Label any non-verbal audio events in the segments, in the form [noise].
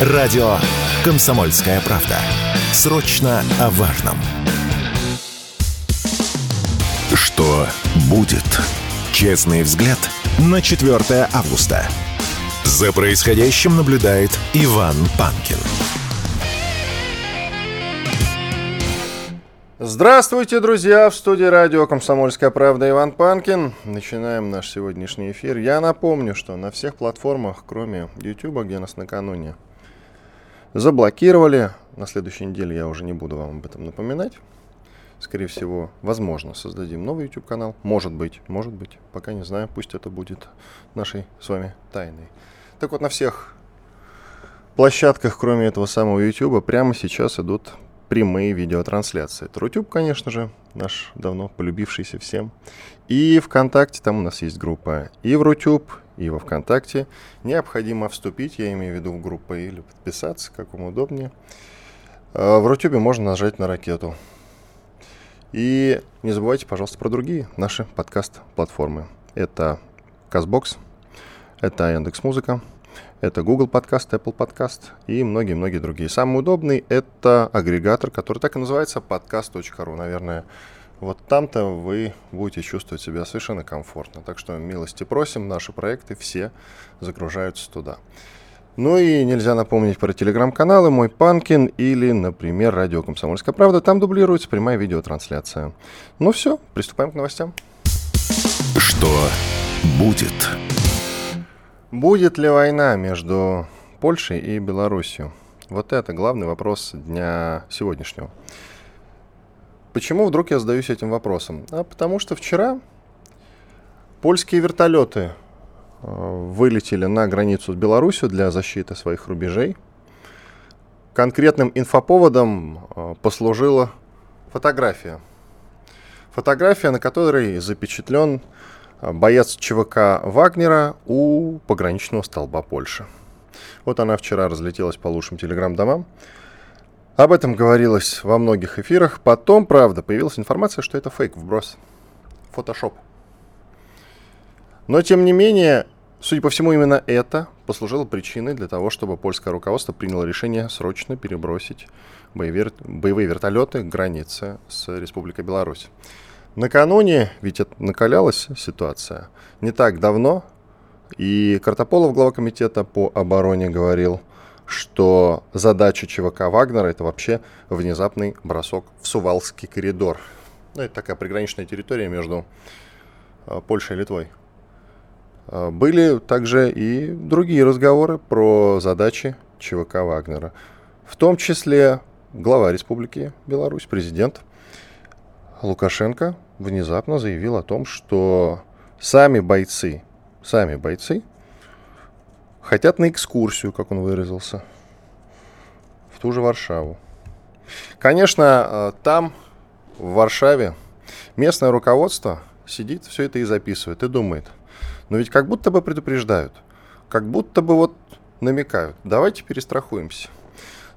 Радио «Комсомольская правда». Срочно о важном. Что будет? Честный взгляд на 4 августа. За происходящим наблюдает Иван Панкин. Здравствуйте, друзья! В студии радио «Комсомольская правда» Иван Панкин. Начинаем наш сегодняшний эфир. Я напомню, что на всех платформах, кроме YouTube, где нас накануне заблокировали, на следующей неделе я уже не буду вам об этом напоминать. Скорее всего, возможно, создадим новый YouTube-канал. Может быть, может быть. Пока не знаю, пусть это будет нашей с вами тайной. Так вот, на всех площадках, кроме этого самого YouTube, прямо сейчас идут прямые видеотрансляции. Трутюб, конечно же, наш давно полюбившийся всем. И ВКонтакте, там у нас есть группа и в Рутюб, и во ВКонтакте. Необходимо вступить, я имею в виду в группу или подписаться, как вам удобнее. А, в Рутюбе можно нажать на ракету. И не забывайте, пожалуйста, про другие наши подкаст-платформы. Это Казбокс, это Яндекс.Музыка, это Google Подкаст, Apple Подкаст и многие-многие другие. Самый удобный — это агрегатор, который так и называется podcast.ru. Наверное, вот там-то вы будете чувствовать себя совершенно комфортно. Так что милости просим, наши проекты все загружаются туда. Ну и нельзя напомнить про телеграм-каналы «Мой Панкин» или, например, «Радио Комсомольская правда». Там дублируется прямая видеотрансляция. Ну все, приступаем к новостям. Что будет? Будет ли война между Польшей и Белоруссией? Вот это главный вопрос дня сегодняшнего. Почему вдруг я задаюсь этим вопросом? А потому что вчера польские вертолеты э, вылетели на границу с Беларусью для защиты своих рубежей. Конкретным инфоповодом э, послужила фотография. Фотография, на которой запечатлен а, боец ЧВК Вагнера у пограничного столба Польши. Вот она вчера разлетелась по лучшим телеграм-домам. Об этом говорилось во многих эфирах. Потом, правда, появилась информация, что это фейк, вброс. Фотошоп. Но, тем не менее, судя по всему, именно это послужило причиной для того, чтобы польское руководство приняло решение срочно перебросить боевые, вертолеты к границе с Республикой Беларусь. Накануне, ведь это накалялась ситуация, не так давно, и Картополов, глава комитета по обороне, говорил, что задача ЧВК Вагнера это вообще внезапный бросок в Сувалский коридор. Ну, это такая приграничная территория между а, Польшей и Литвой. А, были также и другие разговоры про задачи ЧВК Вагнера. В том числе глава Республики Беларусь, президент Лукашенко внезапно заявил о том, что сами бойцы, сами бойцы хотят на экскурсию, как он выразился, в ту же Варшаву. Конечно, э, там, в Варшаве, местное руководство сидит, все это и записывает, и думает. Но ведь как будто бы предупреждают, как будто бы вот намекают, давайте перестрахуемся.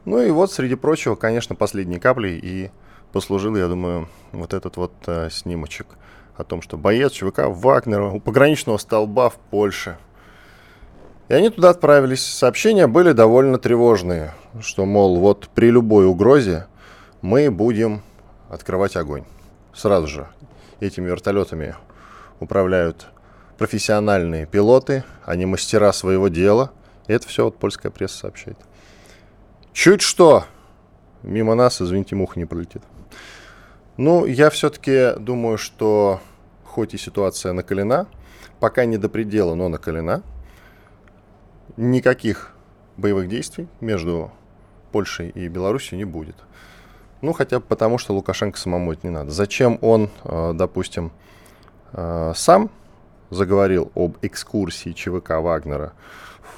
Ну и вот, среди прочего, конечно, последней каплей и послужил, я думаю, вот этот вот э, снимочек о том, что боец ЧВК Вагнера у пограничного столба в Польше. И они туда отправились. Сообщения были довольно тревожные, что, мол, вот при любой угрозе мы будем открывать огонь. Сразу же этими вертолетами управляют профессиональные пилоты, они мастера своего дела. И это все вот польская пресса сообщает. Чуть что, мимо нас, извините, муха не пролетит. Ну, я все-таки думаю, что хоть и ситуация накалена, пока не до предела, но накалена, никаких боевых действий между Польшей и Беларусью не будет. Ну, хотя бы потому, что Лукашенко самому это не надо. Зачем он, э, допустим, э, сам заговорил об экскурсии ЧВК Вагнера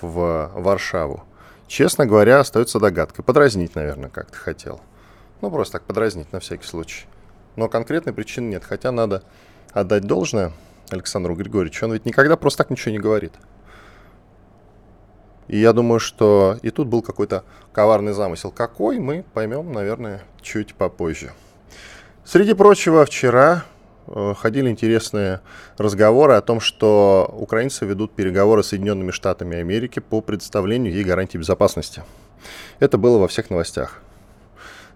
в Варшаву? Честно говоря, остается догадкой. Подразнить, наверное, как-то хотел. Ну, просто так подразнить на всякий случай. Но конкретной причины нет. Хотя надо отдать должное Александру Григорьевичу. Он ведь никогда просто так ничего не говорит. И я думаю, что и тут был какой-то коварный замысел. Какой, мы поймем, наверное, чуть попозже. Среди прочего, вчера э, ходили интересные разговоры о том, что украинцы ведут переговоры с Соединенными Штатами Америки по предоставлению ей гарантий безопасности. Это было во всех новостях.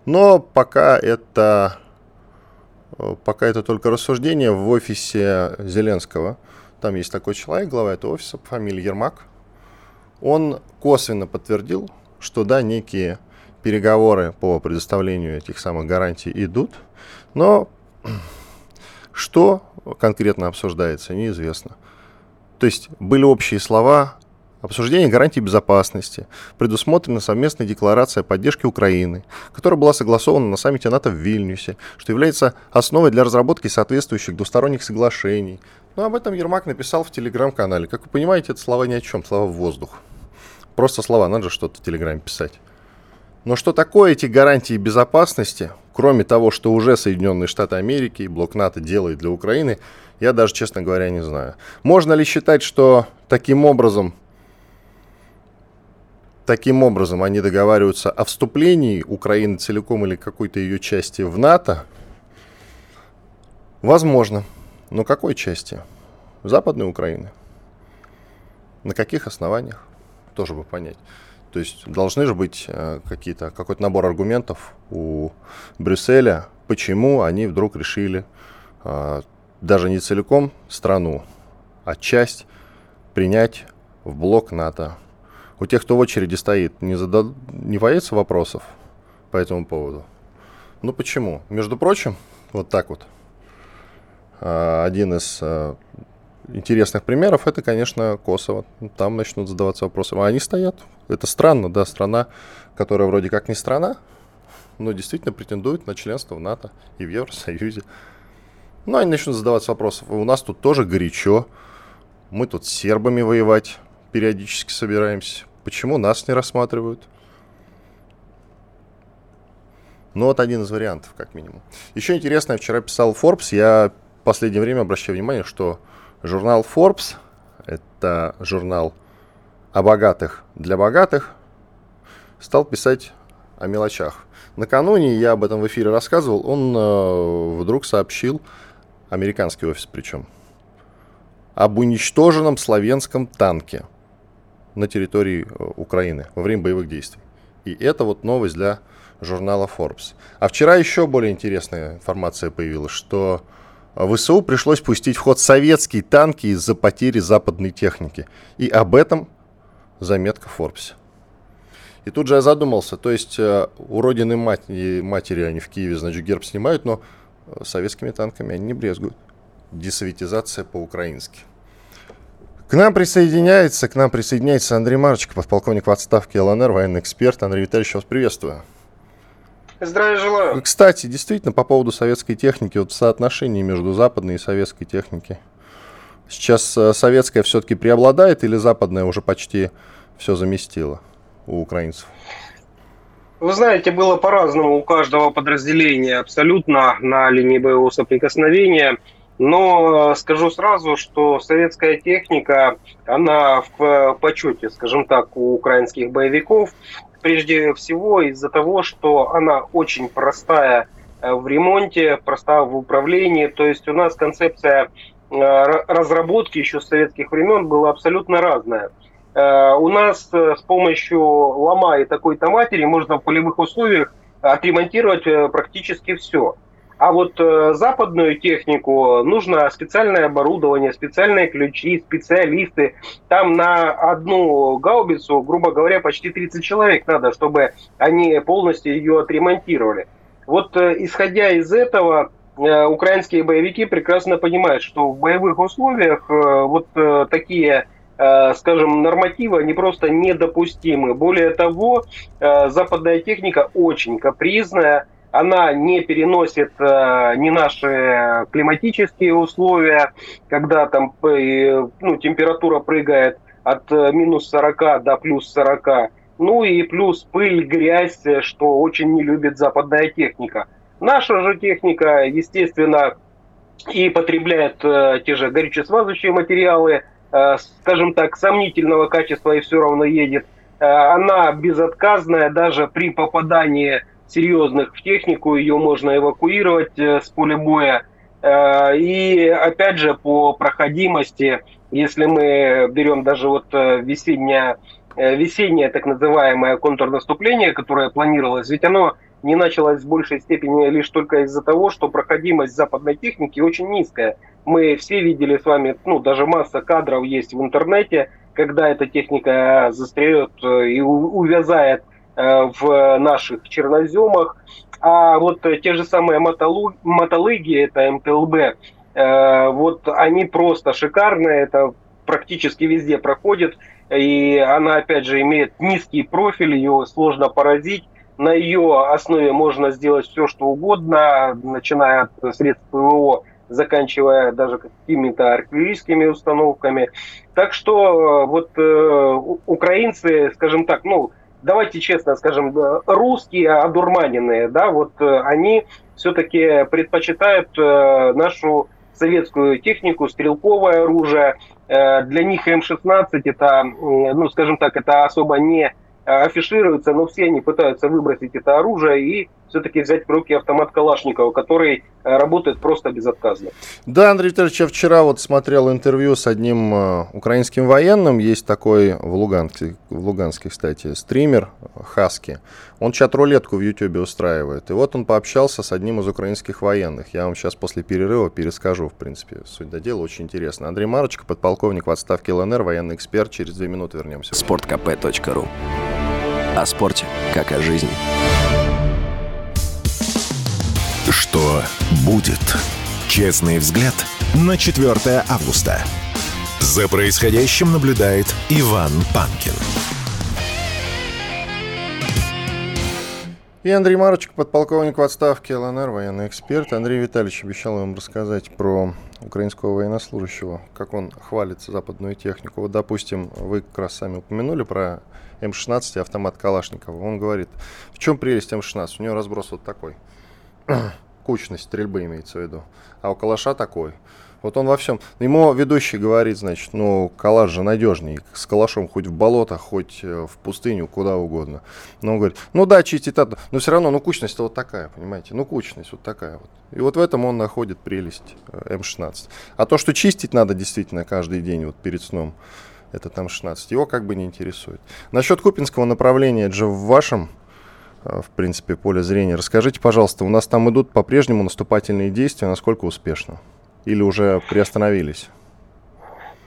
Но пока это, э, пока это только рассуждение в офисе Зеленского. Там есть такой человек, глава этого офиса по фамилии Ермак. Он косвенно подтвердил, что да, некие переговоры по предоставлению этих самых гарантий идут, но [clears throat] что конкретно обсуждается, неизвестно. То есть были общие слова, обсуждение гарантий безопасности, предусмотрена совместная декларация о поддержке Украины, которая была согласована на саммите НАТО в Вильнюсе, что является основой для разработки соответствующих двусторонних соглашений. Но об этом Ермак написал в телеграм-канале. Как вы понимаете, это слова ни о чем, слова в воздух. Просто слова, надо же что-то в телеграме писать. Но что такое эти гарантии безопасности, кроме того, что уже Соединенные Штаты Америки и блок НАТО делает для Украины, я даже, честно говоря, не знаю. Можно ли считать, что таким образом, таким образом они договариваются о вступлении Украины целиком или какой-то ее части в НАТО? Возможно. Но какой части? Западной Украины. На каких основаниях? Тоже бы понять. То есть должны же быть э, какие-то, какой-то набор аргументов у Брюсселя, почему они вдруг решили э, даже не целиком страну, а часть принять в блок НАТО. У тех, кто в очереди стоит, не, задад... не появится вопросов по этому поводу? Ну почему? Между прочим, вот так вот, э, один из интересных примеров это, конечно, Косово. Там начнут задаваться вопросы. А они стоят. Это странно, да, страна, которая вроде как не страна, но действительно претендует на членство в НАТО и в Евросоюзе. Ну, они начнут задаваться вопросы. У нас тут тоже горячо. Мы тут с сербами воевать периодически собираемся. Почему нас не рассматривают? Ну, вот один из вариантов, как минимум. Еще интересно, я вчера писал Forbes, я в последнее время обращаю внимание, что Журнал Forbes, это журнал о богатых для богатых, стал писать о мелочах. Накануне я об этом в эфире рассказывал, он э, вдруг сообщил, американский офис причем, об уничтоженном славянском танке на территории э, Украины во время боевых действий. И это вот новость для журнала Forbes. А вчера еще более интересная информация появилась, что ВСУ пришлось пустить в ход советские танки из-за потери западной техники. И об этом заметка в Форбсе. И тут же я задумался, то есть э, у родины матери, матери они в Киеве, значит, герб снимают, но э, советскими танками они не брезгуют. Десоветизация по-украински. К нам присоединяется, к нам присоединяется Андрей Марчик, подполковник в отставке ЛНР, военный эксперт. Андрей Витальевич, вас приветствую. Здравия желаю. Кстати, действительно, по поводу советской техники, вот соотношение между западной и советской техникой. Сейчас э, советская все-таки преобладает или западная уже почти все заместила у украинцев? Вы знаете, было по-разному у каждого подразделения абсолютно на линии боевого соприкосновения. Но э, скажу сразу, что советская техника, она в э, почете, скажем так, у украинских боевиков прежде всего из-за того, что она очень простая э, в ремонте, простая в управлении. То есть у нас концепция э, разработки еще с советских времен была абсолютно разная. Э, у нас с помощью лома и такой-то матери можно в полевых условиях отремонтировать практически все. А вот э, западную технику нужно специальное оборудование, специальные ключи, специалисты. Там на одну гаубицу, грубо говоря, почти 30 человек надо, чтобы они полностью ее отремонтировали. Вот э, исходя из этого, э, украинские боевики прекрасно понимают, что в боевых условиях э, вот э, такие э, скажем, нормативы, они просто недопустимы. Более того, э, западная техника очень капризная, она не переносит э, ни наши климатические условия, когда там э, ну, температура прыгает от э, минус 40 до плюс 40. Ну и плюс пыль, грязь, что очень не любит западная техника. Наша же техника, естественно, и потребляет э, те же горюче-смазочные материалы, э, скажем так, сомнительного качества и все равно едет. Э, она безотказная даже при попадании серьезных в технику, ее можно эвакуировать э, с поля боя. И опять же по проходимости, если мы берем даже вот весеннее, весеннее так называемое контрнаступление, которое планировалось, ведь оно не началось в большей степени лишь только из-за того, что проходимость западной техники очень низкая. Мы все видели с вами, ну, даже масса кадров есть в интернете, когда эта техника застряет э, и увязает э, в наших черноземах. А вот те же самые мотолыги, это МТЛБ, э, вот они просто шикарные, это практически везде проходит, и она, опять же, имеет низкий профиль, ее сложно поразить, на ее основе можно сделать все, что угодно, начиная от средств ПВО, заканчивая даже какими-то артиллерийскими установками. Так что э, вот э, украинцы, скажем так, ну, давайте честно скажем, русские одурманенные, да, вот э, они все-таки предпочитают э, нашу советскую технику, стрелковое оружие. Э, для них М-16 это, ну, скажем так, это особо не афишируются, но все они пытаются выбросить это оружие и все-таки взять в руки автомат Калашникова, который э, работает просто безотказно. Да, Андрей Витальевич, я вчера вот смотрел интервью с одним э, украинским военным, есть такой в Луганске, в Луганске, кстати, стример Хаски, он чат-рулетку в Ютубе устраивает, и вот он пообщался с одним из украинских военных, я вам сейчас после перерыва перескажу, в принципе, суть до дела, очень интересно. Андрей Марочка, подполковник в отставке ЛНР, военный эксперт, через две минуты вернемся. Спорткп.ру о спорте, как о жизни. Что будет? Честный взгляд на 4 августа. За происходящим наблюдает Иван Панкин. И Андрей Марочек, подполковник в отставке ЛНР, военный эксперт. Андрей Витальевич обещал вам рассказать про украинского военнослужащего, как он хвалит западную технику. Вот, допустим, вы как раз сами упомянули про М16 и автомат Калашникова. Он говорит, в чем прелесть М16? У него разброс вот такой. [clears throat] Кучность стрельбы имеется в виду. А у Калаша такой. Вот он во всем. Ему ведущий говорит, значит, ну, калаш же надежнее. С калашом хоть в болото, хоть э, в пустыню, куда угодно. Но он говорит, ну да, чистить это. Но все равно, ну, кучность вот такая, понимаете? Ну, кучность вот такая вот. И вот в этом он находит прелесть э, М16. А то, что чистить надо действительно каждый день вот перед сном, это там 16. Его как бы не интересует. Насчет Купинского направления, же в вашем, в принципе, поле зрения. Расскажите, пожалуйста, у нас там идут по-прежнему наступательные действия, насколько успешно? Или уже приостановились?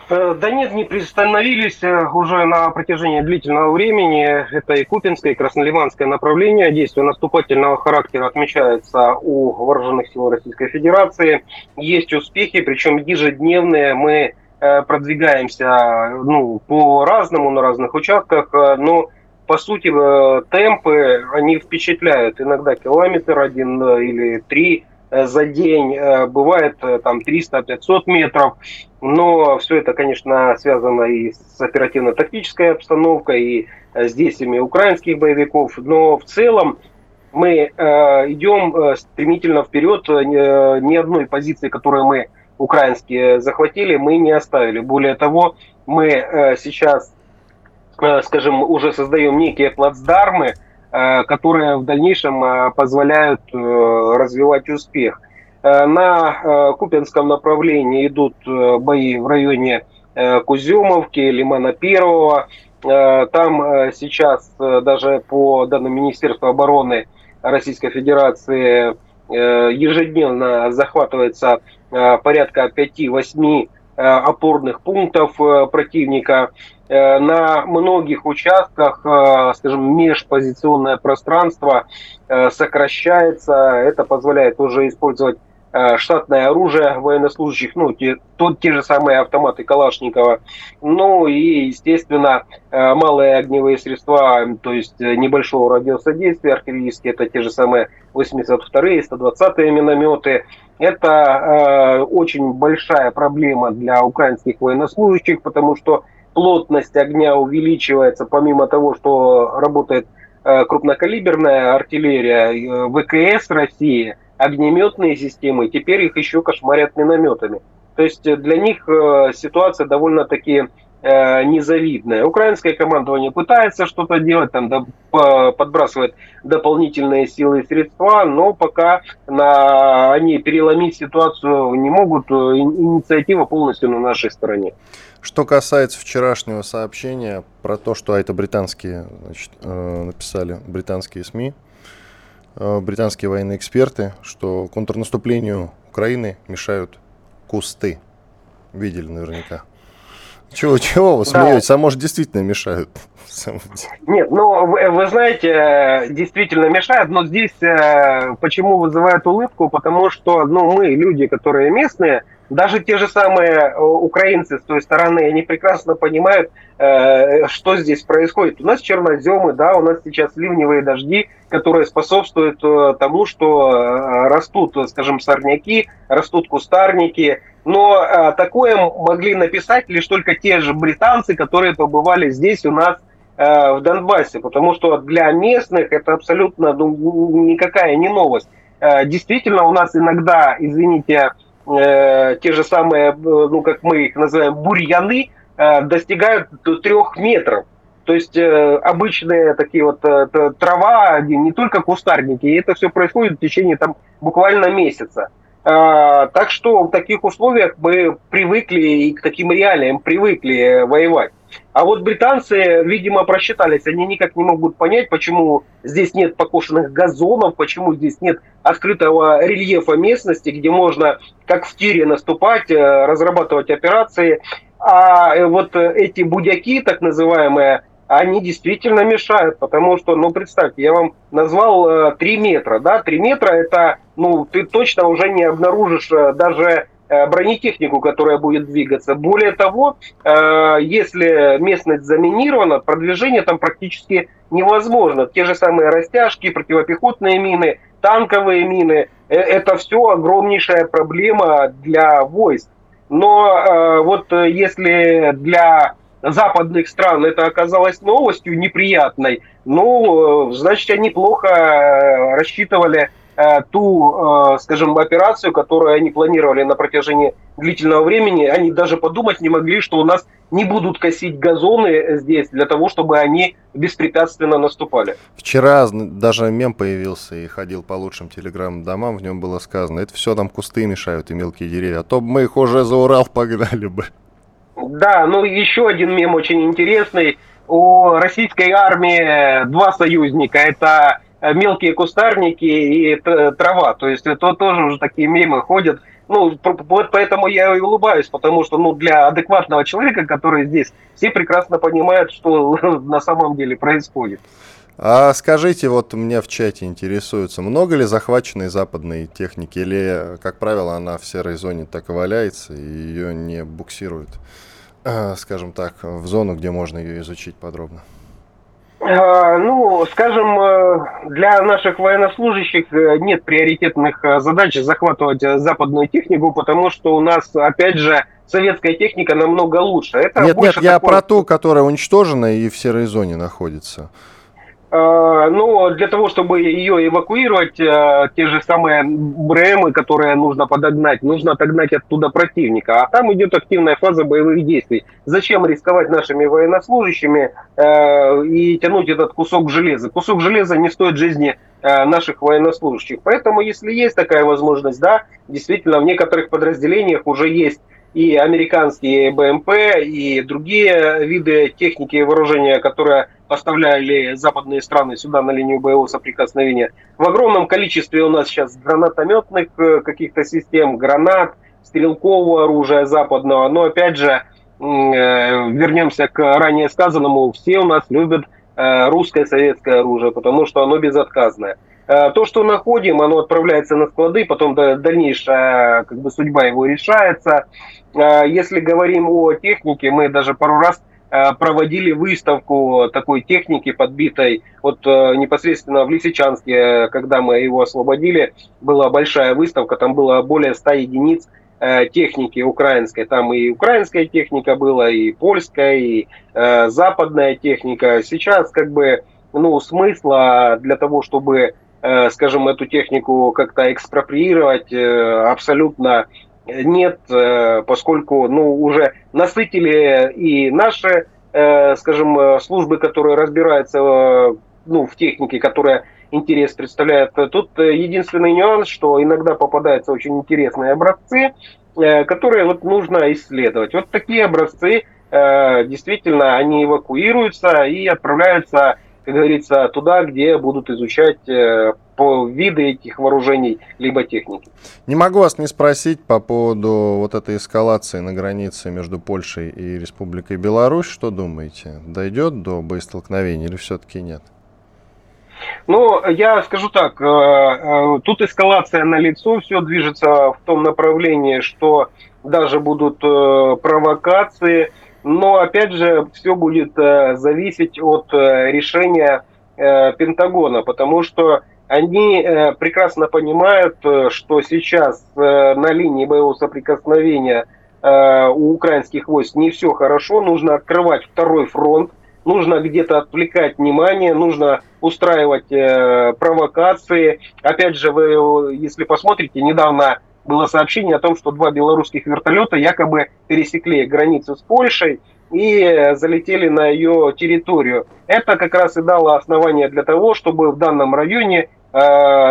Э, да нет, не приостановились э, уже на протяжении длительного времени. Это и Купинское, и Красноливанское направление. Действия наступательного характера отмечается у вооруженных сил Российской Федерации. Есть успехи, причем ежедневные. Мы Э, продвигаемся ну, по-разному на разных участках, э, но по сути э, темпы, они впечатляют. Иногда километр один или три за день, бывает там 300-500 метров, но все это, конечно, связано и с оперативно-тактической обстановкой, и с действиями украинских боевиков, но в целом мы идем стремительно вперед, ни одной позиции, которую мы украинские захватили, мы не оставили. Более того, мы э, сейчас, э, скажем, уже создаем некие плацдармы, э, которые в дальнейшем позволяют развивать успех. На Купинском направлении идут бои в районе Куземовки, Лимана Первого. Там сейчас даже по данным Министерства обороны Российской Федерации ежедневно захватывается Э, порядка 5-8 э, опорных пунктов э, противника. На многих участках, скажем, межпозиционное пространство сокращается. Это позволяет уже использовать Э, штатное оружие военнослужащих, ну, те, то, те же самые автоматы Калашникова, ну и, естественно, э, малые огневые средства, то есть э, небольшого радиуса действия, артиллерийские, это те же самые 82-е, 120-е минометы. Это э, очень большая проблема для украинских военнослужащих, потому что плотность огня увеличивается, помимо того, что работает э, крупнокалиберная артиллерия, э, ВКС России – огнеметные системы, теперь их еще кошмарят минометами. То есть э, для них ситуация довольно-таки э, незавидная. Украинское командование пытается что-то делать, там да, подбрасывает дополнительные силы и средства, но пока на, они переломить ситуацию не могут, инициатива полностью на нашей стороне. Что касается вчерашнего сообщения про то, что это британские, значит, э, написали британские СМИ, э, британские военные эксперты, что контрнаступлению Украины мешают кусты. Видели наверняка. Чего, чего вы смеетесь? Да. А может, действительно мешают? [laughs] Нет, ну, вы, вы знаете, действительно мешают, но здесь э, почему вызывает улыбку? Потому что, ну, мы, люди, которые местные, даже те же самые э, украинцы с той стороны, они прекрасно понимают, э, что здесь происходит. У нас черноземы, да, у нас сейчас ливневые дожди, которые способствуют э, тому, что растут, скажем, сорняки, растут кустарники. Но такое могли написать лишь только те же британцы, которые побывали здесь у нас в Донбассе, потому что для местных это абсолютно ну, никакая не новость. Действительно, у нас иногда, извините, э, те же самые, э, ну как мы их называем, бурьяны, э, достигают трех метров. То есть э, обычные такие вот э, трава, не только кустарники, и это все происходит в течение там буквально месяца. Э, так что в таких условиях мы привыкли и к таким реалиям привыкли воевать. А вот британцы, видимо, просчитались. Они никак не могут понять, почему здесь нет покошенных газонов, почему здесь нет открытого рельефа местности, где можно, как в тире, наступать, э, разрабатывать операции. А э, вот эти будяки, так называемые, они действительно мешают, потому что, ну, представьте, я вам назвал 3 э, метра, да, 3 метра это, ну, ты точно уже не обнаружишь даже Э, бронетехнику, которая будет двигаться. Более того, э, если местность заминирована, продвижение там практически невозможно. Те же самые растяжки, противопехотные мины, танковые мины, э, это все огромнейшая проблема для войск. Но вот если для западных стран это оказалось новостью неприятной, ну, значит, они плохо рассчитывали Э, ту, э, скажем, операцию, которую они планировали на протяжении длительного времени, они даже подумать не могли, что у нас не будут косить газоны здесь для того, чтобы они беспрепятственно наступали. Вчера даже мем появился и ходил по лучшим телеграм-домам, в нем было сказано, это все там кусты мешают и мелкие деревья, а то мы их уже за Урал погнали бы. Да, ну еще один мем очень интересный. У российской армии два союзника. Это Э, мелкие кустарники и трава. То есть это тоже уже такие мемы ходят. Ну, вот поэтому я и улыбаюсь, потому что ну, для адекватного человека, который здесь, все прекрасно понимают, что [laughs] на самом деле происходит. А скажите, вот меня в чате интересуется, много ли захваченной западной техники, или, как правило, она в серой зоне так и валяется, и ее не буксируют, э, скажем так, в зону, где можно ее изучить подробно? Э, ну, скажем, э, для наших военнослужащих э, нет приоритетных задач захватывать западную технику, потому что у нас, опять же, советская техника намного лучше. Это нет, нет, я такое... про ту, которая уничтожена и в серой зоне находится. Э, ну, для того, чтобы ее эвакуировать, э, те же самые БРМы, которые нужно подогнать, нужно отогнать оттуда противника. А там идет активная фаза боевых действий. Зачем рисковать нашими военнослужащими э, и тянуть этот кусок железа? Кусок железа не стоит жизни наших военнослужащих. Поэтому, если есть такая возможность, да, действительно, в некоторых подразделениях уже есть и американские БМП, и другие виды техники и вооружения, которые поставляли западные страны сюда на линию боевого соприкосновения. В огромном количестве у нас сейчас гранатометных э, каких-то систем, гранат, стрелкового оружия западного. Но опять же, э, вернемся к ранее сказанному, все у нас любят э, русское советское оружие, потому что оно безотказное. То, что находим, оно отправляется на склады, потом дальнейшая как бы, судьба его решается. Если говорим о технике, мы даже пару раз Э, проводили выставку такой техники подбитой. Вот э, непосредственно в Лисичанске, когда мы его освободили, была большая выставка, там было более 100 единиц э, техники украинской. Там и украинская техника была, и польская, и западная техника. Сейчас как бы ну, смысла для того, чтобы, скажем, эту технику как-то экспроприировать, абсолютно нет, поскольку ну, уже насытили и наши, скажем, службы, которые разбираются ну, в технике, которая интерес представляет. Тут единственный нюанс, что иногда попадаются очень интересные образцы, которые вот нужно исследовать. Вот такие образцы действительно они эвакуируются и отправляются как говорится, туда, где будут изучать э, по виды этих вооружений либо техники. Не могу вас не спросить по поводу вот этой эскалации на границе между Польшей и Республикой Беларусь. Что думаете, дойдет до боестолкновения или все-таки нет? Ну, я скажу так, э, э, тут эскалация на лицо, все движется в том направлении, что даже будут провокации, но, опять же, все будет э, зависеть от э, решения э, Пентагона, потому что они прекрасно понимают, что сейчас на линии боевого соприкосновения у украинских войск не все хорошо, нужно открывать второй фронт, нужно где-то отвлекать внимание, нужно устраивать провокации. Опять же, вы, если посмотрите, недавно было сообщение о том, что два белорусских вертолета якобы пересекли границу с Польшей и залетели на ее территорию. Это как раз и дало основание для того, чтобы в данном районе э,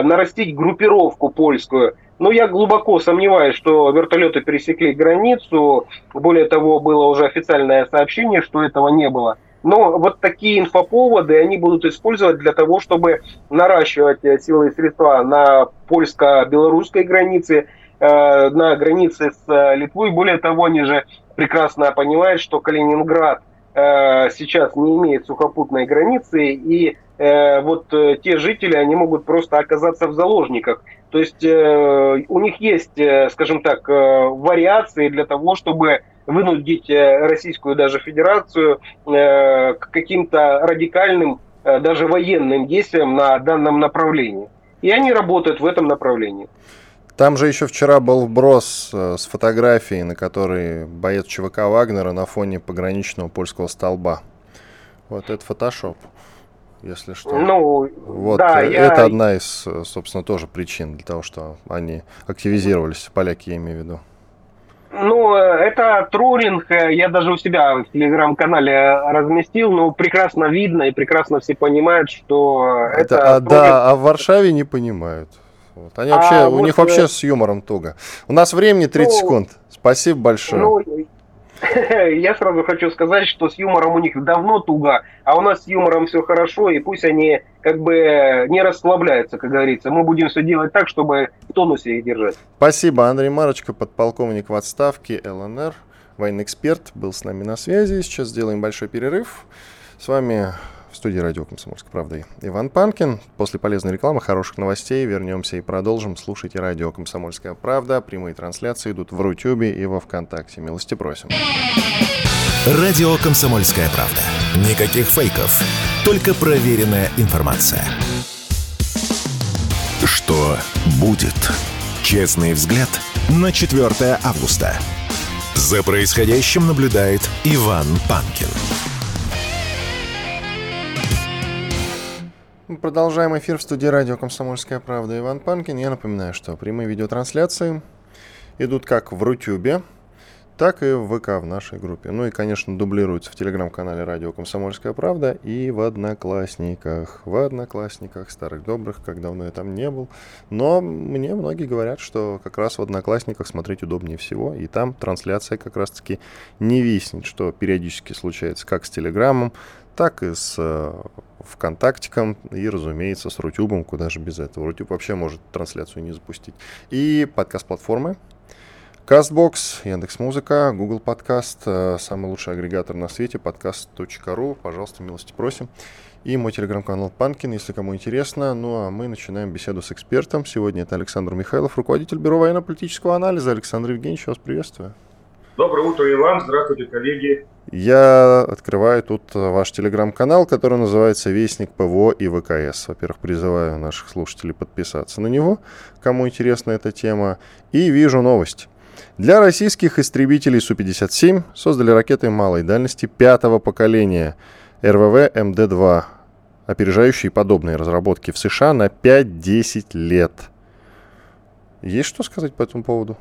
нарастить группировку польскую. Но я глубоко сомневаюсь, что вертолеты пересекли границу. Более того, было уже официальное сообщение, что этого не было. Но вот такие инфоповоды они будут использовать для того, чтобы наращивать силы и средства на польско-белорусской границе, Э, на границе с э, Литвой. Более того, они же прекрасно понимают, что Калининград э, сейчас не имеет сухопутной границы, и вот те жители, они могут просто оказаться в заложниках. То есть у них есть, скажем так, вариации для того, чтобы вынудить Российскую даже Федерацию к каким-то радикальным, даже военным действиям на данном направлении. И они работают в этом направлении. Там же еще вчера был вброс э, с фотографией, на которой боец ЧВК Вагнера на фоне пограничного польского столба. Вот это фотошоп, если что. Ну, вот да, э, это я... одна из, э, собственно, тоже причин для того, что они активизировались, поляки я имею в виду. Ну, это троллинг, я даже у себя в телеграм-канале разместил, но прекрасно видно и прекрасно все понимают, что это... это а, да, а в Варшаве не понимают. Вот. Они вообще, а, у вот, них вообще э, с юмором туго. У нас времени 30 ну, секунд. Спасибо большое. Ну, [laughs] я сразу хочу сказать, что с юмором у них давно туго, а у нас с юмором все хорошо, и пусть они как бы не расслабляются, как говорится. Мы будем все делать так, чтобы в тонусе их держать. Спасибо. Андрей Марочка, подполковник в отставке ЛНР, военный эксперт, был с нами на связи. Сейчас сделаем большой перерыв. С вами студии радио «Комсомольская правда» Иван Панкин. После полезной рекламы, хороших новостей вернемся и продолжим. Слушайте радио «Комсомольская правда». Прямые трансляции идут в Рутюбе и во Вконтакте. Милости просим. Радио «Комсомольская правда». Никаких фейков, только проверенная информация. Что будет? Честный взгляд на 4 августа. За происходящим наблюдает Иван Панкин. Продолжаем эфир в студии радио «Комсомольская правда». Иван Панкин. Я напоминаю, что прямые видеотрансляции идут как в Рутюбе, так и в ВК в нашей группе. Ну и, конечно, дублируются в телеграм-канале «Радио Комсомольская правда» и в Одноклассниках. В Одноклассниках, старых добрых, как давно я там не был. Но мне многие говорят, что как раз в Одноклассниках смотреть удобнее всего, и там трансляция как раз-таки не виснет, что периодически случается как с Телеграмом, так и с э, ВКонтактиком и, разумеется, с Рутюбом, куда же без этого. Рутюб вообще может трансляцию не запустить. И подкаст-платформы. Castbox, Яндекс.Музыка, Google Подкаст, э, самый лучший агрегатор на свете, подкаст.ру, пожалуйста, милости просим. И мой телеграм-канал Панкин, если кому интересно. Ну а мы начинаем беседу с экспертом. Сегодня это Александр Михайлов, руководитель Бюро военно-политического анализа. Александр Евгеньевич, вас приветствую. Доброе утро, Иван. Здравствуйте, коллеги. Я открываю тут э, ваш телеграм-канал, который называется «Вестник ПВО и ВКС». Во-первых, призываю наших слушателей подписаться на него, кому интересна эта тема. И вижу новость. Для российских истребителей Су-57 создали ракеты малой дальности пятого поколения РВВ МД-2, опережающие подобные разработки в США на 5-10 лет. Есть что сказать по этому поводу?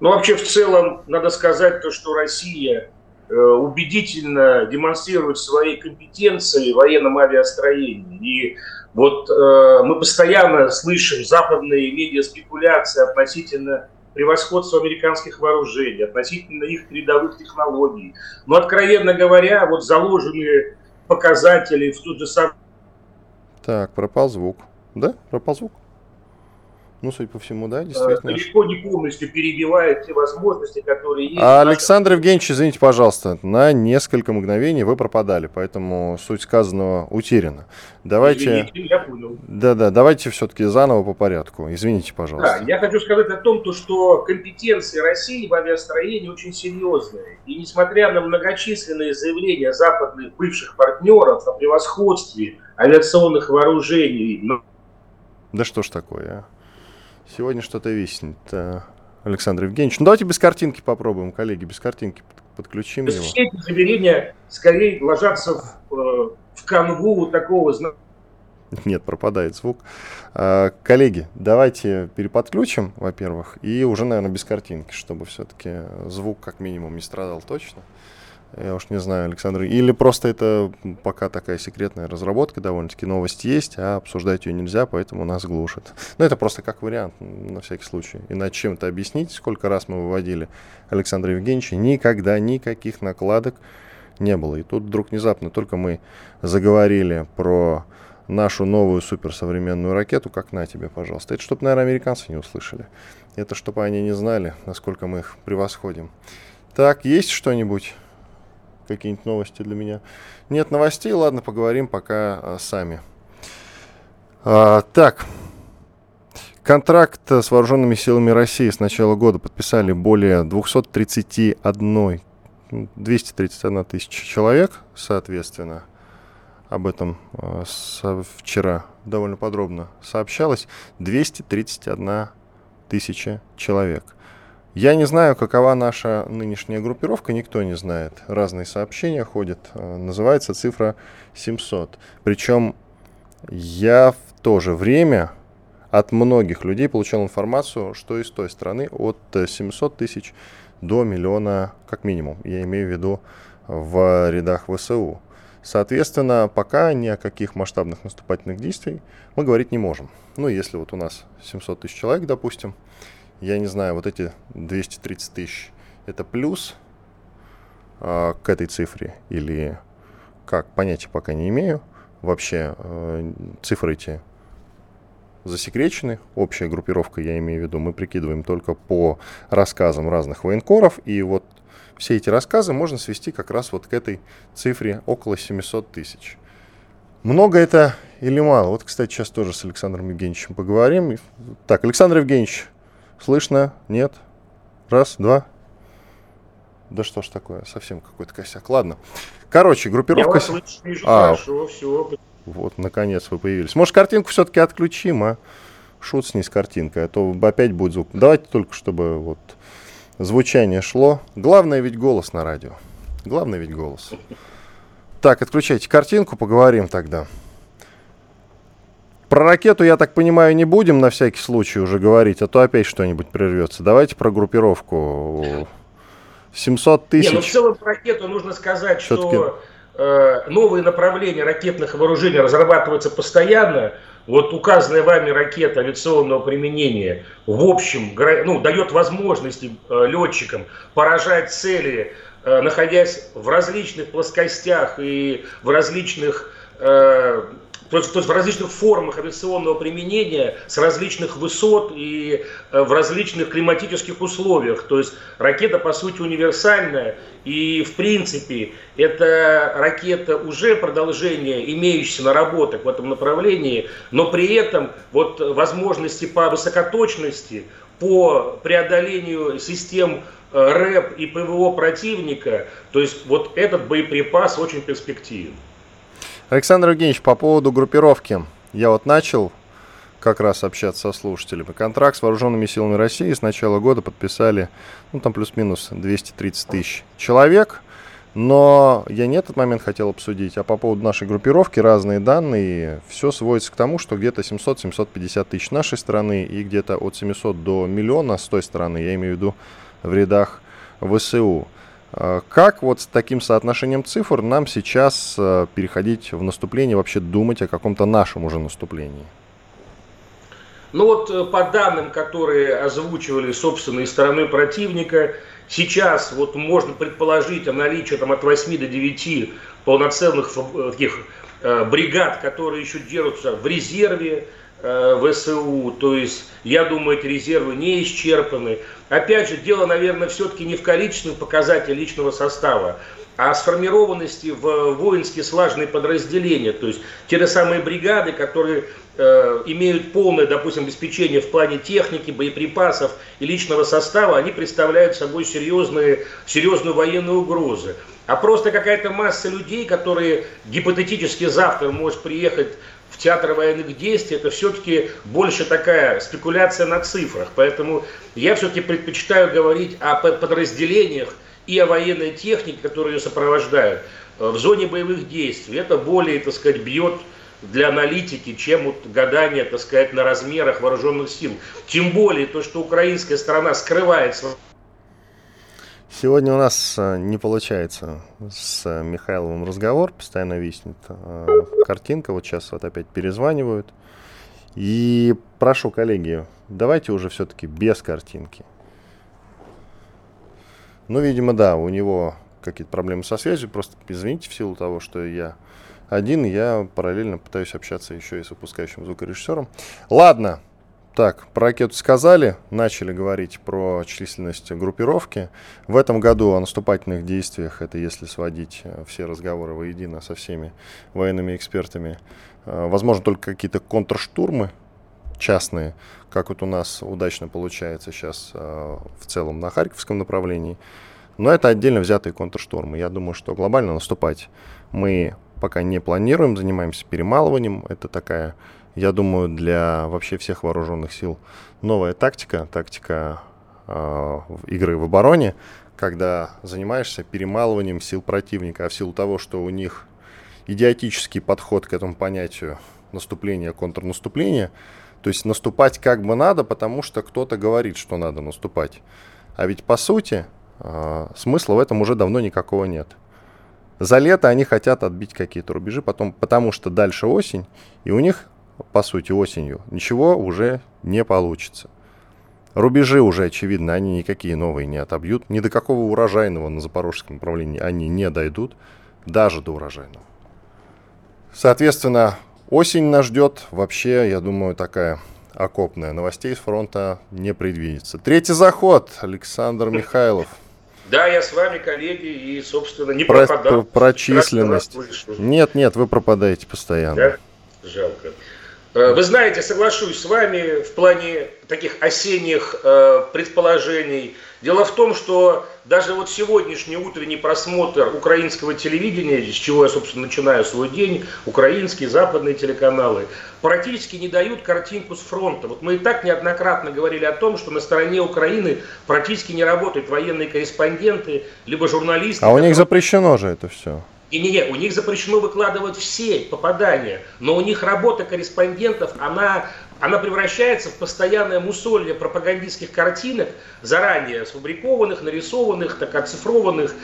Ну, вообще, в целом, надо сказать то, что Россия э, убедительно демонстрирует свои компетенции в военном авиастроении. И вот э, мы постоянно слышим западные медиа спекуляции относительно превосходства американских вооружений, относительно их передовых технологий. Но, откровенно говоря, вот заложенные показатели в тот же самый... Так, пропал звук. Да, пропал звук. Ну, судя по всему, да, действительно. Далеко не полностью перебивает те возможности, которые есть. А, Александр Евгеньевич, извините, пожалуйста, на несколько мгновений вы пропадали, поэтому суть сказанного утеряна. Давайте... Я понял. Да-да, давайте все-таки заново по порядку. Извините, пожалуйста. Да, я хочу сказать о том, то, что компетенции России в авиастроении очень серьезные. И несмотря на многочисленные заявления западных бывших партнеров о превосходстве авиационных вооружений... Да что ж такое, а? Сегодня что-то виснет. Э, Александр Евгеньевич. Ну, давайте без картинки попробуем, коллеги, без картинки подключим его. Все эти заверения скорее ложатся в, э, в канву такого нет, пропадает звук. А, коллеги, давайте переподключим, во-первых, и уже, наверное, без картинки, чтобы все-таки звук как минимум не страдал точно. Я уж не знаю, Александр. Или просто это пока такая секретная разработка, довольно-таки новость есть, а обсуждать ее нельзя, поэтому нас глушат. Но это просто как вариант, на всякий случай. Иначе чем это объяснить, сколько раз мы выводили Александра Евгеньевича, никогда никаких накладок не было. И тут вдруг внезапно только мы заговорили про нашу новую суперсовременную ракету, как на тебе, пожалуйста. Это чтобы, наверное, американцы не услышали. Это чтобы они не знали, насколько мы их превосходим. Так, есть что-нибудь? Какие-нибудь новости для меня. Нет новостей, ладно, поговорим пока а, сами. А, так, контракт с вооруженными силами России с начала года подписали более 231, 231 тысяча человек, соответственно. Об этом а, со, вчера довольно подробно сообщалось. 231 тысяча человек. Я не знаю, какова наша нынешняя группировка, никто не знает. Разные сообщения ходят. Э, называется цифра 700. Причем я в то же время от многих людей получал информацию, что из той страны от 700 тысяч до миллиона как минимум. Я имею в виду в рядах ВСУ. Соответственно, пока ни о каких масштабных наступательных действиях мы говорить не можем. Ну, если вот у нас 700 тысяч человек, допустим, я не знаю, вот эти 230 тысяч, это плюс э, к этой цифре или как, понятия пока не имею. Вообще э, цифры эти засекречены, общая группировка, я имею в виду, мы прикидываем только по рассказам разных военкоров, и вот все эти рассказы можно свести как раз вот к этой цифре около 700 тысяч. Много это или мало? Вот, кстати, сейчас тоже с Александром Евгеньевичем поговорим. Так, Александр Евгеньевич, Слышно? Нет? Раз, два. Да что ж такое, совсем какой-то косяк. Ладно. Короче, группировка... Я вас вижу а, хорошо, все. Вот, наконец вы появились. Может, картинку все-таки отключим, а? Шут с ней с картинкой, а то опять будет звук. Давайте только, чтобы вот звучание шло. Главное ведь голос на радио. Главное ведь голос. Так, отключайте картинку, поговорим тогда. Про ракету, я так понимаю, не будем на всякий случай уже говорить, а то опять что-нибудь прервется. Давайте про группировку. 700 тысяч. Не, ну в целом про ракету нужно сказать, что э, новые направления ракетных вооружений разрабатываются постоянно. Вот указанная вами ракета авиационного применения в общем ну, дает возможности э, летчикам поражать цели, э, находясь в различных плоскостях и в различных э, то есть, то есть в различных формах авиационного применения, с различных высот и э, в различных климатических условиях. То есть ракета по сути универсальная и в принципе эта ракета уже продолжение имеющихся наработок в этом направлении, но при этом вот возможности по высокоточности, по преодолению систем э, РЭП и ПВО противника, то есть вот этот боеприпас очень перспективен. Александр Евгеньевич, по поводу группировки. Я вот начал как раз общаться со слушателями. Контракт с вооруженными силами России с начала года подписали, ну, там плюс-минус 230 тысяч человек. Но я не этот момент хотел обсудить, а по поводу нашей группировки разные данные. Все сводится к тому, что где-то 700-750 тысяч нашей стороны и где-то от 700 до миллиона с той стороны, я имею в виду в рядах ВСУ. А, как вот с таким соотношением цифр нам сейчас а, переходить в наступление, вообще думать о каком-то нашем уже наступлении? Ну вот э, по данным, которые озвучивали собственной стороной противника, сейчас вот можно предположить о наличии там, от 8 до 9 полноценных э, таких э, бригад, которые еще держатся в резерве, э, ВСУ, то есть я думаю, эти резервы не исчерпаны. Опять же, дело, наверное, все-таки не в количественном показателе личного состава, а сформированности в воинские слаженные подразделения, то есть те же самые бригады, которые э, имеют полное, допустим, обеспечение в плане техники, боеприпасов и личного состава, они представляют собой серьезные, серьезную военную угрозу. А просто какая-то масса людей, которые гипотетически завтра может приехать в театр военных действий, это все-таки больше такая спекуляция на цифрах. Поэтому я все-таки предпочитаю говорить о подразделениях и о военной технике, которые ее сопровождают э, в зоне боевых действий. Это более, так сказать, бьет для аналитики, чем вот гадание, так сказать, на размерах вооруженных сил. Тем более то, что украинская сторона скрывает Сегодня у нас э, не получается с Михайловым разговор, постоянно виснет э, картинка, вот сейчас вот опять перезванивают. И прошу, коллеги, давайте уже все-таки без картинки. Ну, видимо, да, у него какие-то проблемы со связью, просто извините в силу того, что я один, я параллельно пытаюсь общаться еще и с выпускающим звукорежиссером. Ладно, так, про ракету сказали, начали говорить про численность группировки. В этом году о наступательных действиях, это если сводить э, все разговоры воедино со всеми военными экспертами, э, возможно, только какие-то контрштурмы частные, как вот у нас удачно получается сейчас э, в целом на Харьковском направлении. Но это отдельно взятые контрштурмы. Я думаю, что глобально наступать мы пока не планируем, занимаемся перемалыванием. Это такая я думаю, для вообще всех вооруженных сил новая тактика, тактика э, игры в обороне, когда занимаешься перемалыванием сил противника, а в силу того, что у них идиотический подход к этому понятию наступления, контрнаступления, то есть наступать как бы надо, потому что кто-то говорит, что надо наступать. А ведь по сути э, смысла в этом уже давно никакого нет. За лето они хотят отбить какие-то рубежи, потом, потому что дальше осень, и у них по сути, осенью, ничего уже не получится. Рубежи уже, очевидно, они никакие новые не отобьют. Ни до какого урожайного на запорожском направлении они не дойдут, даже до урожайного. Соответственно, осень нас ждет вообще, я думаю, такая окопная. Новостей с фронта не предвидится. Третий заход, Александр Михайлов. Да, я с вами, коллеги, и, собственно, не про, пропадал. Про численность. Нет, нет, вы пропадаете постоянно. Да? Жалко. Э, вы знаете, соглашусь с вами в плане таких осенних э, предположений. Дело в том, что даже вот сегодняшний утренний просмотр украинского телевидения, с чего я, собственно, начинаю свой день, украинские, западные телеканалы, практически не дают картинку с фронта. Вот мы и так неоднократно говорили о том, что на стороне Украины практически не работают военные корреспонденты, либо журналисты. А у них запрещено же это все. И не, у них запрещено выкладывать все попадания, но у них работа корреспондентов, она, она превращается в постоянное мусолье пропагандистских картинок, заранее сфабрикованных, нарисованных, так оцифрованных,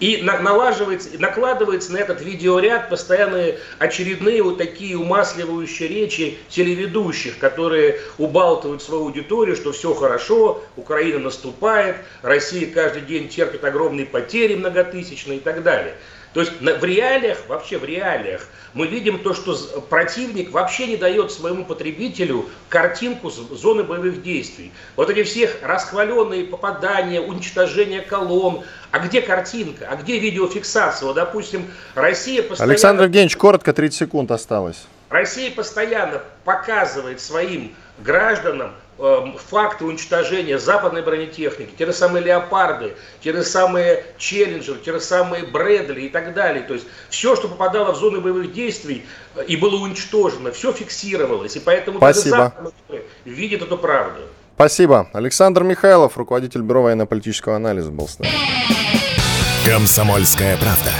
и на, налаживается, накладывается на этот видеоряд постоянные очередные вот такие умасливающие речи телеведущих, которые убалтывают свою аудиторию, что все хорошо, Украина наступает, Россия каждый день терпит огромные потери многотысячные и так далее. То есть в реалиях, вообще в реалиях, мы видим то, что противник вообще не дает своему потребителю картинку зоны боевых действий. Вот эти всех расхваленные попадания, уничтожение колонн. А где картинка? А где видеофиксация? Вот, допустим, Россия постоянно... Александр Евгеньевич, коротко, 30 секунд осталось. Россия постоянно показывает своим гражданам факты уничтожения западной бронетехники, те же самые леопарды, те же самые челленджеры, те же самые Брэдли и так далее. То есть все, что попадало в зоны боевых действий э, и было уничтожено, все фиксировалось. И поэтому Спасибо. видит эту правду. Спасибо. Александр Михайлов, руководитель Бюро военно-политического анализа был с нами. Комсомольская правда.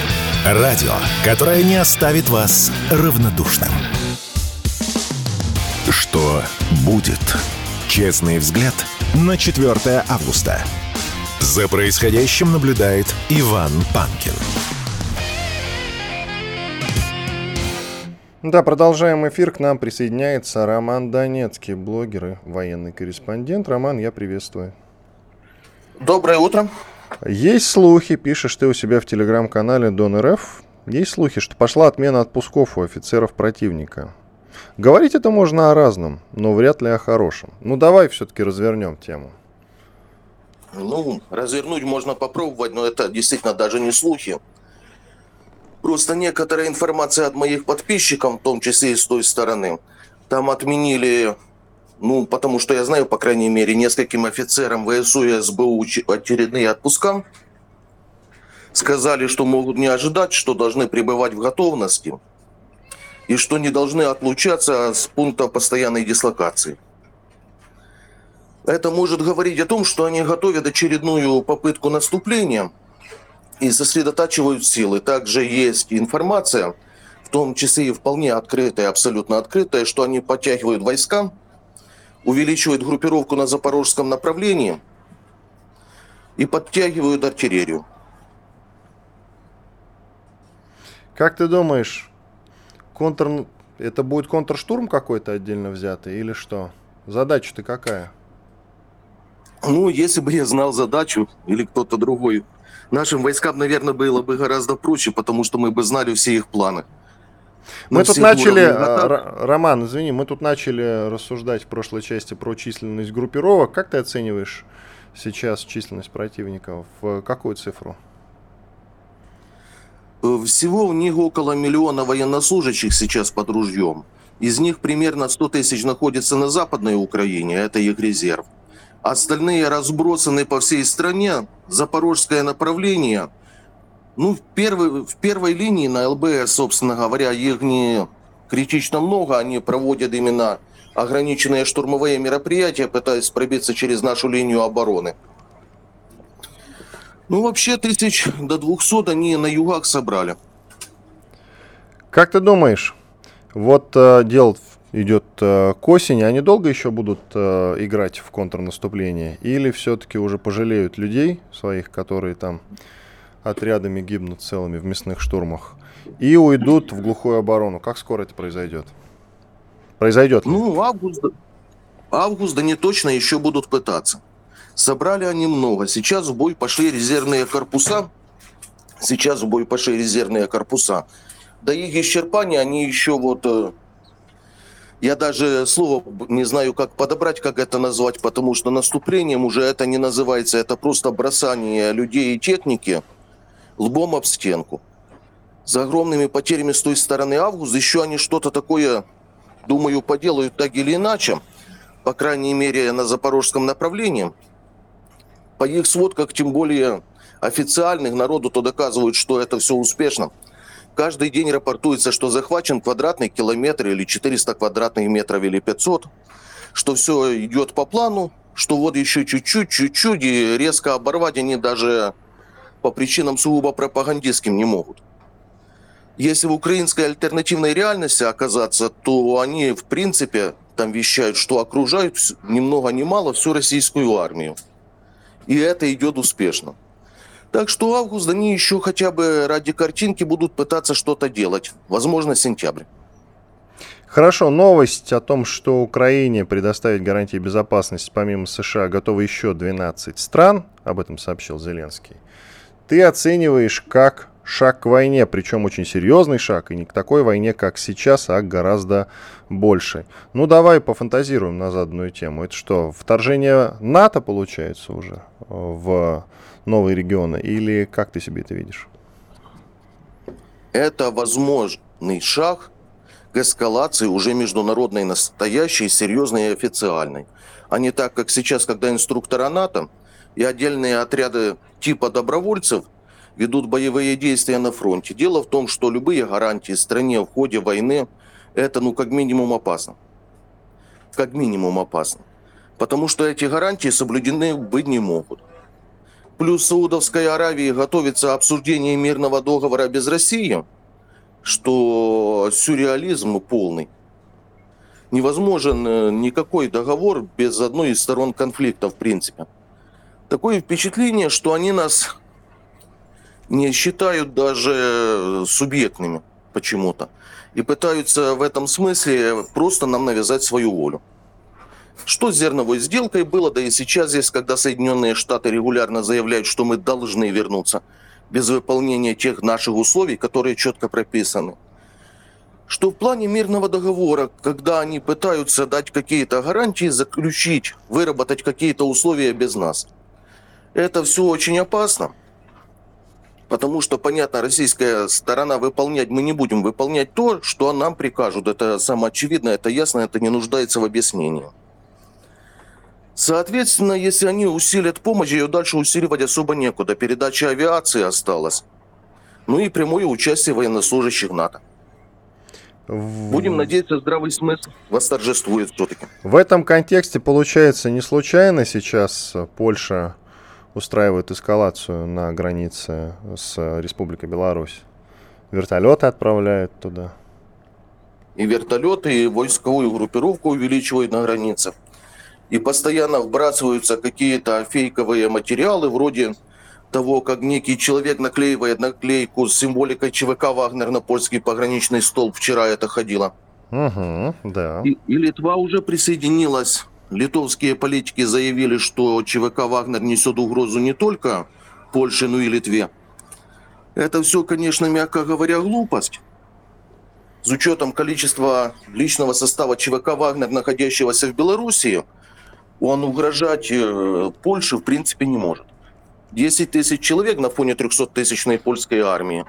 Радио, которое не оставит вас равнодушным. Что будет? Честный взгляд на 4 августа. За происходящим наблюдает Иван Панкин. Да, продолжаем эфир. К нам присоединяется Роман Донецкий, блогер и военный корреспондент. Роман, я приветствую. Доброе утро. Есть слухи, пишешь ты у себя в телеграм-канале Дон РФ, есть слухи, что пошла отмена отпусков у офицеров противника. Говорить это можно о разном, но вряд ли о хорошем. Ну давай все-таки развернем тему. Ну, развернуть можно попробовать, но это действительно даже не слухи. Просто некоторая информация от моих подписчиков, в том числе и с той стороны, там отменили, ну, потому что я знаю, по крайней мере, нескольким офицерам ВСУ и СБУ очередные отпуска. Сказали, что могут не ожидать, что должны пребывать в готовности и что не должны отлучаться с пункта постоянной дислокации. Это может говорить о том, что они готовят очередную попытку наступления и сосредотачивают силы. Также есть информация, в том числе и вполне открытая, абсолютно открытая, что они подтягивают войска, увеличивают группировку на запорожском направлении и подтягивают артиллерию. Как ты думаешь, контр... это будет контрштурм какой-то отдельно взятый или что? Задача-то какая? Ну, если бы я знал задачу или кто-то другой, нашим войскам, наверное, было бы гораздо проще, потому что мы бы знали все их планы. Мы тут начали, уровнях... Роман, извини, мы тут начали рассуждать в прошлой части про численность группировок. Как ты оцениваешь сейчас численность противников? В какую цифру? Всего у них около миллиона военнослужащих сейчас под ружьем. Из них примерно 100 тысяч находится на Западной Украине, это их резерв. Остальные разбросаны по всей стране. Запорожское направление. Ну, в первой, в первой линии на ЛБС, собственно говоря, их не критично много. Они проводят именно ограниченные штурмовые мероприятия, пытаясь пробиться через нашу линию обороны. Ну, вообще, тысяч до 200 они на югах собрали. Как ты думаешь, вот э, дело идет э, к осени, они долго еще будут э, играть в контрнаступление? Или все-таки уже пожалеют людей своих, которые там отрядами гибнут целыми в мясных штурмах, и уйдут в глухую оборону? Как скоро это произойдет? Произойдет ли? Ну, август, август, да не точно, еще будут пытаться. Собрали они много. Сейчас в бой пошли резервные корпуса. Сейчас в бой пошли резервные корпуса. До их исчерпания они еще вот... Э, я даже слово не знаю, как подобрать, как это назвать, потому что наступлением уже это не называется. Это просто бросание людей и техники лбом об стенку. За огромными потерями с той стороны август еще они что-то такое, думаю, поделают так или иначе. По крайней мере, на запорожском направлении – по их сводках, тем более официальных, народу то доказывают, что это все успешно. Каждый день рапортуется, что захвачен квадратный километр или 400 квадратных метров или 500, что все идет по плану, что вот еще чуть-чуть, чуть-чуть, и резко оборвать они даже по причинам сугубо пропагандистским не могут. Если в украинской альтернативной реальности оказаться, то они, в принципе, там вещают, что окружают ни много ни мало всю российскую армию и это идет успешно. Так что август они еще хотя бы ради картинки будут пытаться что-то делать. Возможно, сентябрь. Хорошо, новость о том, что Украине предоставить гарантии безопасности помимо США готовы еще 12 стран, об этом сообщил Зеленский, ты оцениваешь как шаг к войне, причем очень серьезный шаг, и не к такой войне, как сейчас, а гораздо больше. Ну, давай пофантазируем на заданную тему. Это что, вторжение НАТО получается уже в новые регионы, или как ты себе это видишь? Это возможный шаг к эскалации уже международной, настоящей, серьезной и официальной. А не так, как сейчас, когда инструктора НАТО и отдельные отряды типа добровольцев – ведут боевые действия на фронте. Дело в том, что любые гарантии стране в ходе войны – это, ну, как минимум опасно. Как минимум опасно. Потому что эти гарантии соблюдены быть не могут. Плюс Саудовской Аравии готовится обсуждение мирного договора без России, что сюрреализм полный. Невозможен э, никакой договор без одной из сторон конфликта, в принципе. Такое впечатление, что они нас не считают даже субъектными почему-то. И пытаются в этом смысле просто нам навязать свою волю. Что с зерновой сделкой было, да и сейчас здесь, когда Соединенные Штаты регулярно заявляют, что мы должны вернуться без выполнения тех наших условий, которые четко прописаны. Что в плане мирного договора, когда они пытаются дать какие-то гарантии, заключить, выработать какие-то условия без нас. Это все очень опасно. Потому что, понятно, российская сторона выполнять, мы не будем выполнять то, что нам прикажут. Это самоочевидно, это ясно, это не нуждается в объяснении. Соответственно, если они усилят помощь, ее дальше усиливать особо некуда. Передача авиации осталась. Ну и прямое участие военнослужащих НАТО. Будем надеяться, здравый смысл восторжествует все-таки. В этом контексте, получается, не случайно сейчас Польша устраивают эскалацию на границе с Республикой Беларусь. Вертолеты отправляют туда. И вертолеты, и войсковую группировку увеличивают на границе. И постоянно вбрасываются какие-то фейковые материалы, вроде того, как некий человек наклеивает наклейку с символикой ЧВК «Вагнер» на польский пограничный столб. Вчера это ходило. Угу, да. И, и Литва уже присоединилась Литовские политики заявили, что ЧВК «Вагнер» несет угрозу не только Польше, но и Литве. Это все, конечно, мягко говоря, глупость. С учетом количества личного состава ЧВК «Вагнер», находящегося в Белоруссии, он угрожать э, Польше в принципе не может. 10 тысяч человек на фоне 300-тысячной польской армии.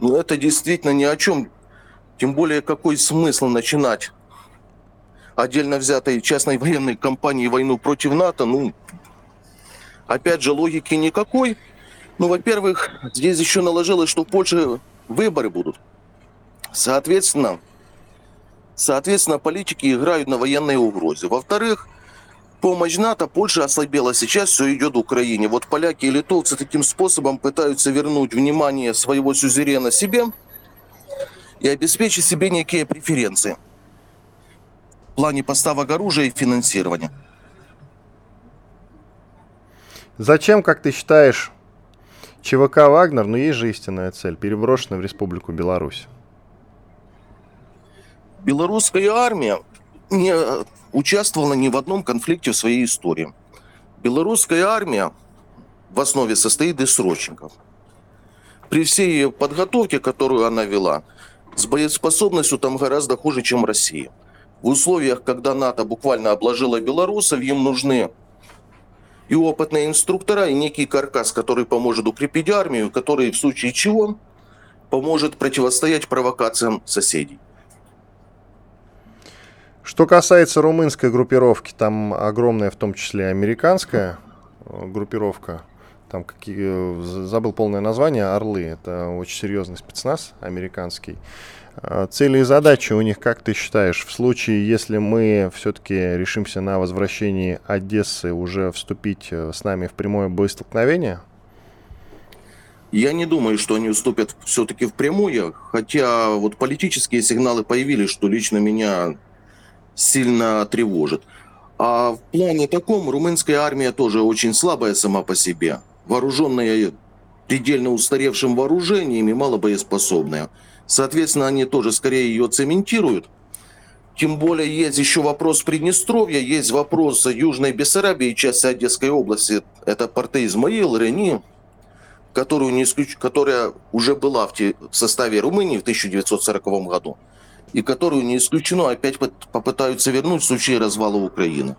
Ну, это действительно ни о чем. Тем более, какой смысл начинать отдельно взятой частной военной компании войну против НАТО, ну, опять же, логики никакой. Ну, во-первых, здесь еще наложилось, что в Польше выборы будут. Соответственно, соответственно, политики играют на военной угрозе. Во-вторых, помощь НАТО Польша ослабела. Сейчас все идет в Украине. Вот поляки и литовцы таким способом пытаются вернуть внимание своего сюзерена себе и обеспечить себе некие преференции плане поставок оружия и финансирования. Зачем, как ты считаешь, ЧВК «Вагнер», но ну, есть же истинная цель, переброшена в Республику Беларусь? Белорусская армия не участвовала ни в одном конфликте в своей истории. Белорусская армия в основе состоит из срочников. При всей ее подготовке, которую она вела, с боеспособностью там гораздо хуже, чем Россия. В условиях, когда НАТО буквально обложила белорусов, им нужны и опытные инструктора, и некий каркас, который поможет укрепить армию, который в случае чего поможет противостоять провокациям соседей. Что касается румынской группировки, там огромная, в том числе американская э, группировка. Там какие, забыл полное название, Орлы. Это очень серьезный спецназ американский. А, цели и задачи у них, как ты считаешь, в случае, если мы все-таки решимся на возвращении Одессы уже вступить э, с нами в прямое боестолкновение? Я не думаю, что они уступят все-таки в прямое, хотя вот политические сигналы появились, что лично меня сильно тревожит. А в плане таком румынская армия тоже очень слабая сама по себе, вооруженная предельно устаревшим вооружением и малобоеспособная. Соответственно, они тоже скорее ее цементируют. Тем более есть еще вопрос Приднестровья, есть вопрос Южной Бессарабии, части Одесской области. Это порты Измаил, Рени, которую не исключ... которая уже была в, в составе Румынии в 1940 году, и которую не исключено опять попытаются вернуть в случае развала Украины.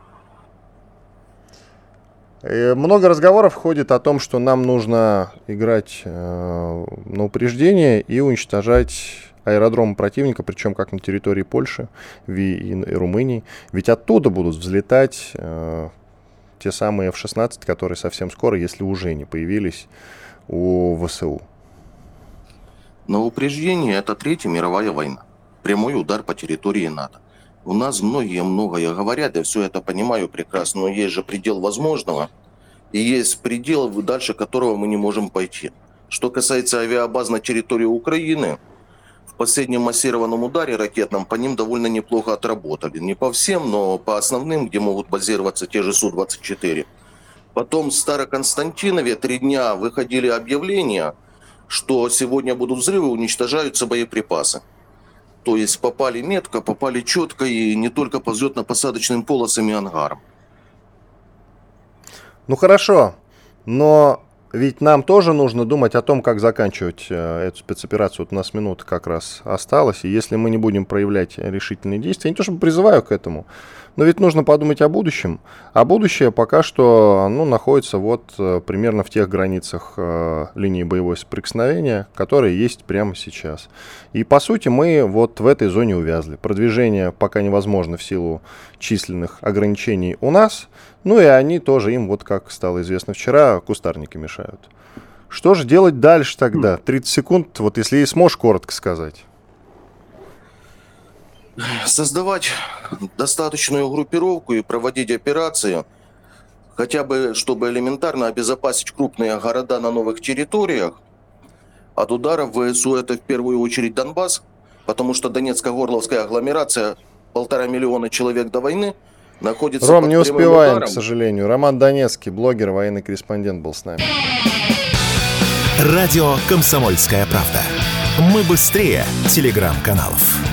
Э, много разговоров ходит о том, что нам нужно играть э, на упреждение и уничтожать аэродромы противника, причем как на территории Польши и, Румынии. Ведь оттуда будут взлетать э, те самые F-16, которые совсем скоро, если уже не появились у ВСУ. На упреждение это Третья мировая война. Прямой удар по территории НАТО. У нас многие многое говорят, я все это понимаю прекрасно, но есть же предел возможного, и есть предел, дальше которого мы не можем пойти. Что касается авиабаз на территории Украины, в последнем массированном ударе ракетном по ним довольно неплохо отработали. Не по всем, но по основным, где могут базироваться те же Су-24. Потом в Староконстантинове три дня выходили объявления, что сегодня будут взрывы, уничтожаются боеприпасы. То есть попали метко, попали четко и не только по взлетно-посадочным полосам и ангарам. Ну хорошо, но ведь нам тоже нужно думать о том, как заканчивать э, эту спецоперацию. Вот у нас минута как раз осталась. И если мы не будем проявлять решительные действия, я не то чтобы призываю к этому, но ведь нужно подумать о будущем. А будущее пока что ну, находится вот э, примерно в тех границах э, линии боевого соприкосновения, которые есть прямо сейчас. И по сути мы вот в этой зоне увязли. Продвижение пока невозможно в силу численных ограничений у нас. Ну и они тоже, им вот как стало известно вчера, кустарники мешают. Что же делать дальше тогда? 30 секунд, вот если сможешь коротко сказать создавать достаточную группировку и проводить операции, хотя бы чтобы элементарно обезопасить крупные города на новых территориях. От ударов ВСУ это в первую очередь Донбасс, потому что Донецко-Горловская агломерация, полтора миллиона человек до войны, находится Ром, не успеваем, ударом. к сожалению. Роман Донецкий, блогер, военный корреспондент был с нами. Радио «Комсомольская правда». Мы быстрее телеграм-каналов.